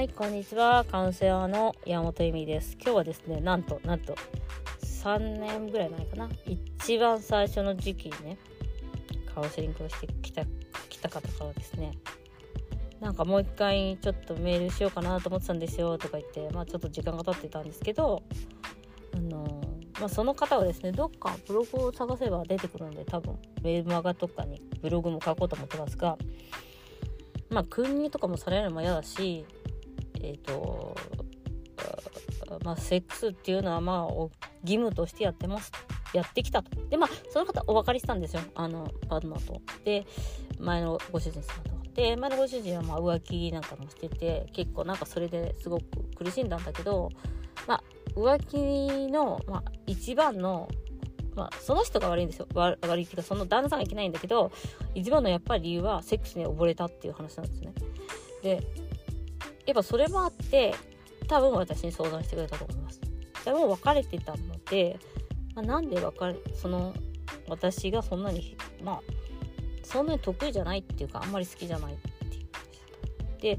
はい、こんにちは。カウンセラーの山本由美です。今日はですね、なんと、なんと、3年ぐらい前かな。一番最初の時期にね、カウンセリングをしてきた、来た方からですね、なんかもう一回ちょっとメールしようかなと思ってたんですよとか言って、まあちょっと時間が経ってたんですけど、あのまあ、その方はですね、どっかブログを探せば出てくるので、多分、ウェブマガとかにブログも書こうと思ってますが、まあ、訓入とかもされるのも嫌だし、えっ、と、まあ、セックスっていうのは、まあ、義務としてやってます。やってきたと。で、まあ、その方お分かりしたんですよ。あの、パートナーと。で、前のご主人様と。で、前のご主人はまあ浮気なんかもしてて、結構なんかそれですごく苦しんだんだけど、まあ、浮気の、まあ、一番のまあ、その人が悪いんですよ悪いっていうかその旦那さんがいけないんだけど一番のやっぱり理由はセックスに溺れたっていう話なんですねでやっぱそれもあって多分私に相談してくれたと思います。でも別れてたので、まあ、なんで別れその私がそんなにまあそんなに得意じゃないっていうかあんまり好きじゃないっていうで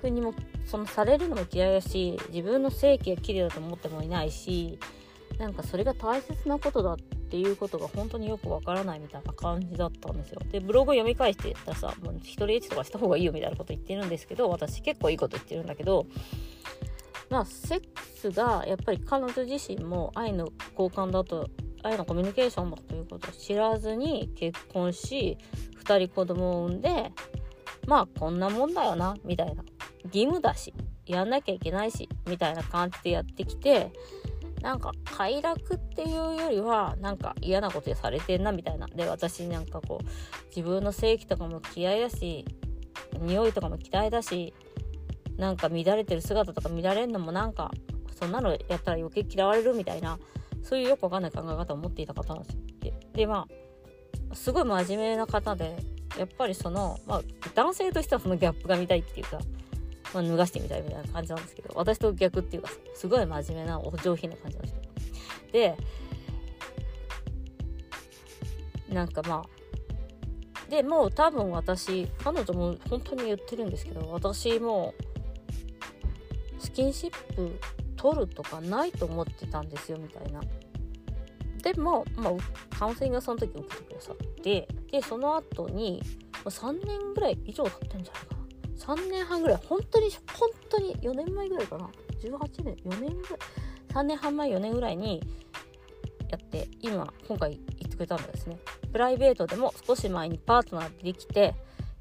ふにもそのされるのも嫌いだし自分の性器が綺麗だと思ってもいないしなんかそれが大切なことだってっていうことが本当によくわからないみたいな感じだったんですよ。でブログ読み返してたらさもう一人エッチとかした方がいいよみたいなこと言ってるんですけど私結構いいこと言ってるんだけどまあセックスがやっぱり彼女自身も愛の交換だと愛のコミュニケーションだということを知らずに結婚し2人子供を産んでまあこんなもんだよなみたいな義務だしやんなきゃいけないしみたいな感じでやってきてなんか快楽っていうよりはなんか嫌なことされてんなみたいなで私なんかこう自分の性器とかも嫌いだし匂いとかも嫌いだしなんか乱れてる姿とか乱れるのもなんかそんなのやったら余計嫌われるみたいなそういうよくわかんない考え方を持っていた方なんですよ。ででまあすごい真面目な方でやっぱりその、まあ、男性としてはそのギャップが見たいっていうかまあ、脱がしてみたいみたいな感じなんですけど私と逆っていうかすごい真面目なお上品な感じの人。でなんかまあでもう多分私彼女も本当に言ってるんですけど私もスキンシップ取るとかないと思ってたんですよみたいな。でも、まあ、カウンセリングがその時受けてくださってでその後に3年ぐらい以上経ってるんじゃないか3年半ぐらい本当に本当に4年前ぐらいかな。18年4年ぐらい。3年半前4年ぐらいにやって今今回言ってくれたんですね。プライベートでも少し前にパートナーできて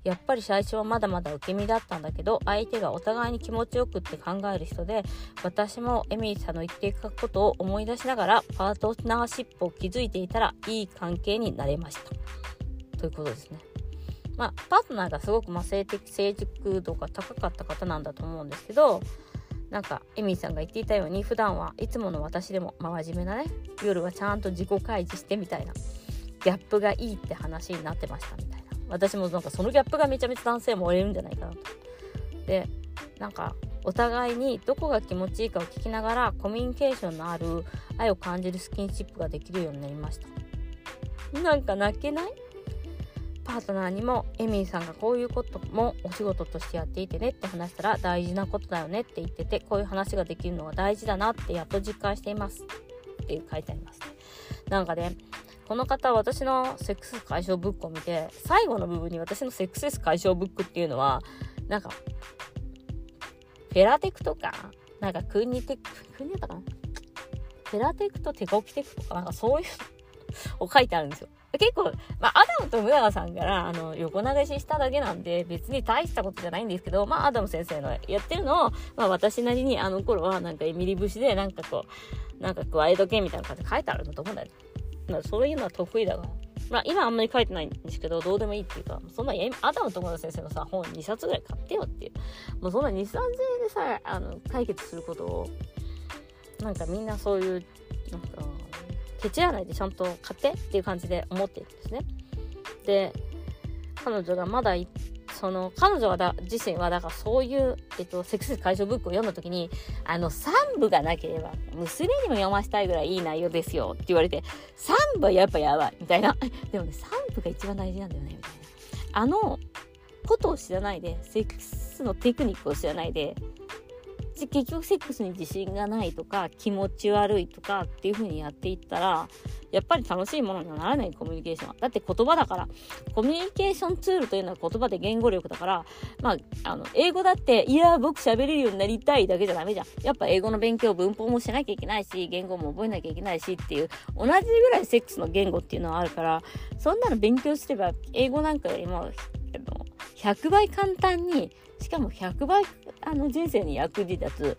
やっぱり最初はまだまだ受け身だったんだけど相手がお互いに気持ちよくって考える人で私もエミリーさんの言っていくことを思い出しながらパートナーシップを築いていたらいい関係になれました。ということですね。まあ、パートナーがすごくま性的成熟度が高かった方なんだと思うんですけどなんかエミーさんが言っていたように普段はいつもの私でも、まあ、真面目なね夜はちゃんと自己開示してみたいなギャップがいいって話になってましたみたいな。私もなんかそのギャップがめちゃめちゃ男性も折れるんじゃないかなと。でなんかお互いにどこが気持ちいいかを聞きながらコミュニケーションのある愛を感じるスキンシップができるようになりました。なんか泣けない？パートナーにもエミーさんがこういうこともお仕事としてやっていてねって話したら大事なことだよねって言っててこういう話ができるのは大事だなってやっと実感しています。っていう書いてありますなんかねこの方は私のセックス解消ブックを見て最後の部分に私のセックスレス解消ブックっていうのはなんかフェラテクとかなんかクンニテククニだったかなフェラテクとテコキテクとかなんかそういうを書いてあるんですよ結構、まあ、アダムとムラガさんから、あの、横流ししただけなんで、別に大したことじゃないんですけど、まあ、アダム先生のやってるのを、まあ、私なりに、あの頃は、なんか、エミリ節で、なんかこう、なんか加えとけみたいな感じで書いてあるんだと思うんだよ。まあ、そういうのは得意だから。まあ、今あんまり書いてないんですけど、どうでもいいっていうか、そんな、アダムとムラ先生のさ、本2冊ぐらい買ってよっていう。もうそんな2、3000でさ、あの、解決することを、なんかみんなそういう、なんか、ケチらないでちゃんと買ってっていう感じで思っているんですね。で彼女がまだその彼女はだ自身はだからそういう、えっと、セックス解消ブックを読んだ時にあの3部がなければ娘にも読ませたいぐらいいい内容ですよって言われて3部はやっぱやばいみたいな でもね3部が一番大事なんだよねみたいなあのことを知らないでセックスのテクニックを知らないで結局セックスに自信がないとか気持ち悪いとかっていう風にやっていったらやっぱり楽しいものにはならないコミュニケーションは。だって言葉だからコミュニケーションツールというのは言葉で言語力だからまああの英語だっていや僕喋れるようになりたいだけじゃダメじゃん。やっぱ英語の勉強文法もしなきゃいけないし言語も覚えなきゃいけないしっていう同じぐらいセックスの言語っていうのはあるからそんなの勉強すれば英語なんかよりも100倍簡単にしかも100倍あの人生に役に立つ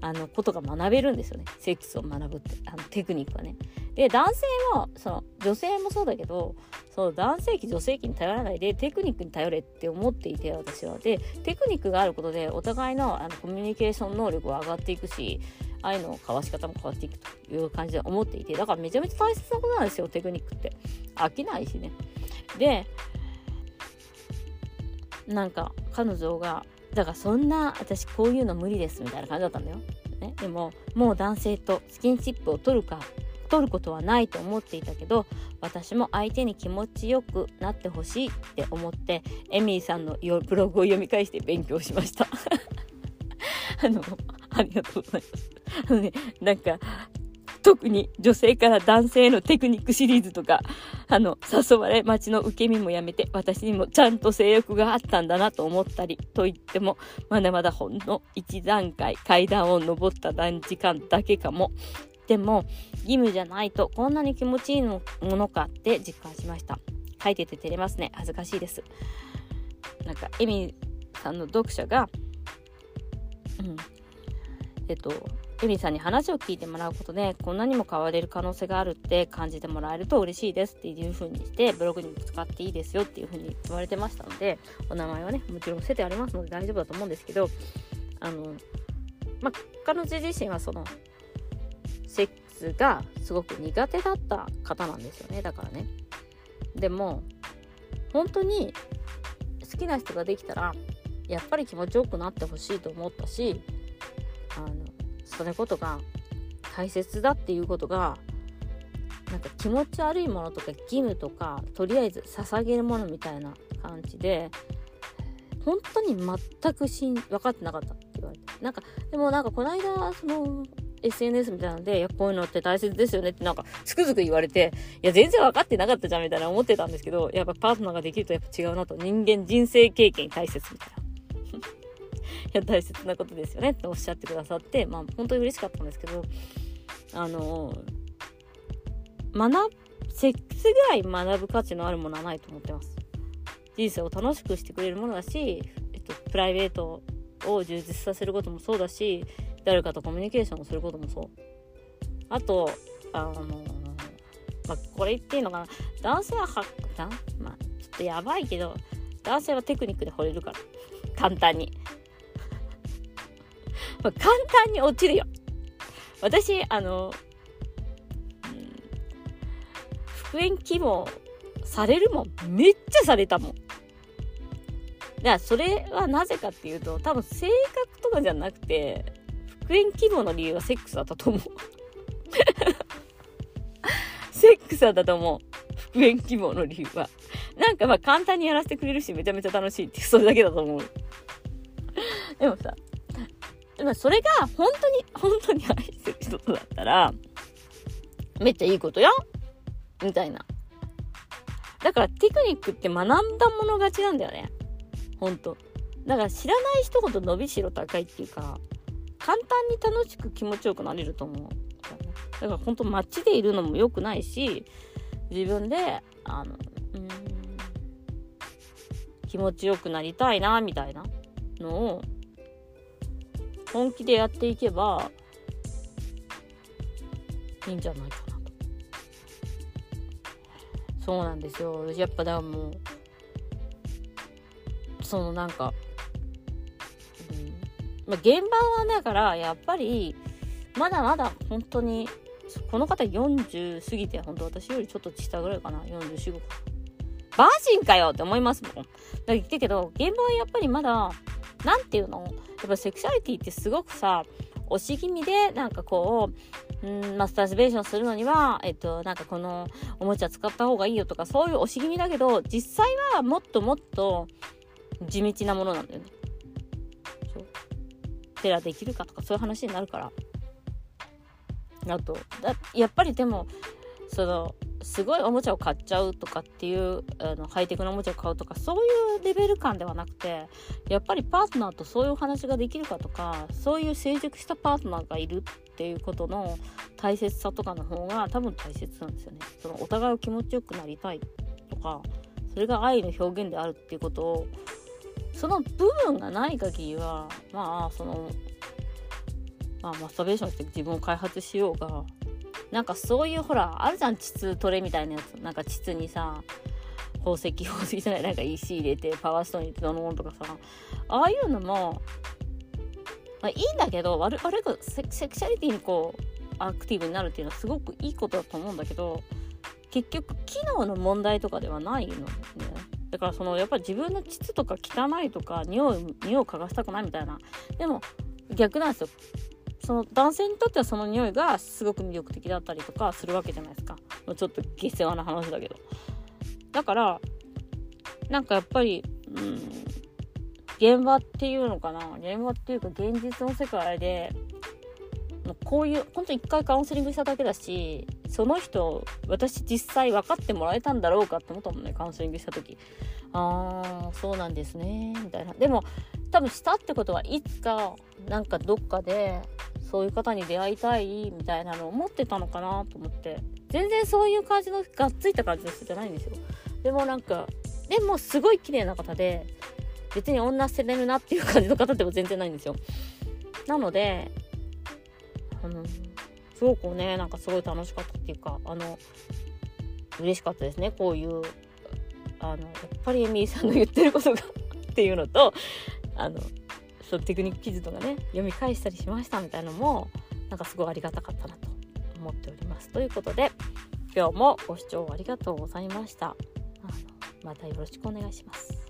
あのことが学べるんですよねセックスを学ぶってあのテクニックはね。で男性もその女性もそうだけどその男性器女性器に頼らないでテクニックに頼れって思っていて私は。でテクニックがあることでお互いのあのコミュニケーション能力は上がっていくし愛の交わし方も変わっていくという感じで思っていてだからめちゃめちゃ大切なことなんですよテクニックって飽きないしねでなんか彼女がだからそんな私こういうの無理ですみたいな感じだったんだよ、ね、でももう男性とスキンシップを取るか取ることはないと思っていたけど私も相手に気持ちよくなってほしいって思ってエミーさんのブログを読み返して勉強しました。あのありがとうございます。あのねなんか特に女性から男性へのテクニックシリーズとか、あの、誘われ待ちの受け身もやめて、私にもちゃんと性欲があったんだなと思ったり、と言っても、まだまだほんの一段階階段を登った段時間だけかも。でも、義務じゃないとこんなに気持ちいいものかって実感しました。書いてて照れますね。恥ずかしいです。なんか、エミさんの読者が、うん、えっと、エミさんに話を聞いてもらうことでこんなにも変われる可能性があるって感じてもらえると嬉しいですっていう風にしてブログにも使っていいですよっていう風に言われてましたのでお名前はねもちろん伏せてありますので大丈夫だと思うんですけどあのまあ彼女自身はそのセックスがすごく苦手だった方なんですよね。だからね。でも本当に好きな人ができたらやっぱり気持ちよくなってほしいと思ったしあのそれことが大切だっていうことがなんか気持ち悪いものとか義務とかとりあえず捧げるものみたいな感じで本当に全くしん分かってなかったって言われてなんかでもなんかこの間その SNS みたいなので、いや、こういうのって大切ですよねってなんか、つくづく言われて、いや、全然分かってなかったじゃんみたいな思ってたんですけど、やっぱパートナーができるとやっぱ違うなと、人間人生経験大切みたいな。いや大切なことですよねっておっしゃってくださってまあ本当に嬉しかったんですけどあの学セックスぐらい学ぶ価値のあるものはないと思ってます。人生を楽しくしてくれるものだし、えっと、プライベートを充実させることもそうだし誰かとコミュニケーションをすることもそう。あとあのまあ、これ言っていいのかな。男性ははまあちょっとやばいけど男性はテクニックで惚れるから。簡単に。まあ、簡単に落ちるよ。私、あの、うん、復縁希望されるもん。めっちゃされたもん。だからそれはなぜかっていうと、多分性格とかじゃなくて、復縁希望の理由はセックスだったと思う。セックスだったと思う。復縁希望の理由は。なんかまあ簡単にやらせてくれるし、めちゃめちゃ楽しいってそれだけだと思う。でもさ、でもそれが本当に、本当に愛してる人とだったら、めっちゃいいことよみたいな。だからテクニックって学んだもの勝ちなんだよね。ほんと。だから知らない人ほど伸びしろ高いっていうか、簡単に楽しく気持ちよくなれると思う。だから本当街でいるのも良くないし、自分で、あの、うん、気持ちよくなりたいな、みたいなのを本気でやっていけばいいんじゃないかなと。そうなんですよ。やっぱだからもうそのなんか、うん。まあ、現場はだからやっぱりまだまだ本当にこの方40過ぎて本当私よりちょっと下ぐらいかな。44かバージンかよって思いますもん。だけど現場はやっぱりまだ何て言うのやっぱセクシャリティってすごくさ押し気味でなんかこう、うん、マスターズベーションするのには、えっと、なんかこのおもちゃ使った方がいいよとかそういう押し気味だけど実際はもっともっと地道なものなんだよね。そうペラできるかとかそういう話になるからあとだやっぱりでもそのすごいおもちゃを買っちゃうとかっていうあのハイテクなおもちゃを買うとかそういうレベル感ではなくてやっぱりパートナーとそういうお話ができるかとかそういう成熟したパートナーがいるっていうことの大切さとかの方が多分大切なんですよね。そのお互いを気持ちよくなりたいとかそれが愛の表現であるっていうことをその部分がない限りはまあそのまあマスターベーションして自分を開発しようがなんかそういうほらあるじゃん膣トレみたいなやつ。なんか膣にさ宝石宝石じゃないなんか石入れてパワーストーンにどのものとかさ。ああいうのも、まあ、いいんだけど悪悪くセセクシャリティにこうアクティブになるっていうのはすごくいいことだと思うんだけど結局機能の問題とかではないのね。だからそのやっぱり自分の膣とか汚いとか匂い匂いを嗅がしたくないみたいな。でも逆なんですよ。その男性にとってはその匂いがすごく魅力的だったりとかするわけじゃないですか。ちょっと下世話な話だけど。だからなんかやっぱりうん現場っていうのかな。現場っていうか現実の世界でもうこういう本当一回カウンセリングしただけだしその人私実際分かってもらえたんだろうかって思ったもんねカウンセリングした時。ああそうなんですねみたいな。でも多分したってことはいつかなんかどっかでそういう方に出会いたいみたいなのを思ってたのかなと思って。全然そういう感じのがっついた感じの人じゃないんですよ。でもなんかでもすごい綺麗な方で別に女捨てれるなっていう感じの方でも全然ないんですよ。なのであのすごくねなんかすごい楽しかったっていうかあの嬉しかったですね。こういうあのやっぱりエミーさんの言ってることがっていうのとあのそのテクニック記事とかね読み返したりしましたみたいなのもなんかすごいありがたかったなと思っております。ということで今日もご視聴ありがとうございました。またよろしくお願いします。